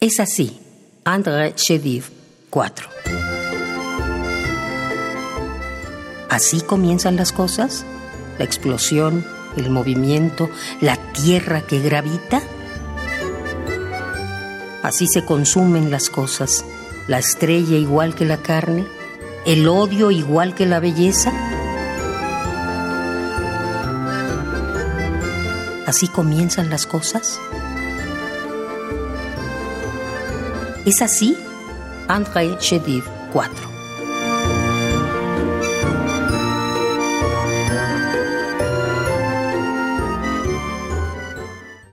Es así, André Chediv 4. ¿Así comienzan las cosas? ¿La explosión, el movimiento, la tierra que gravita? Así se consumen las cosas, la estrella igual que la carne, el odio igual que la belleza. ¿Así comienzan las cosas? ¿Es así? André Chediv 4.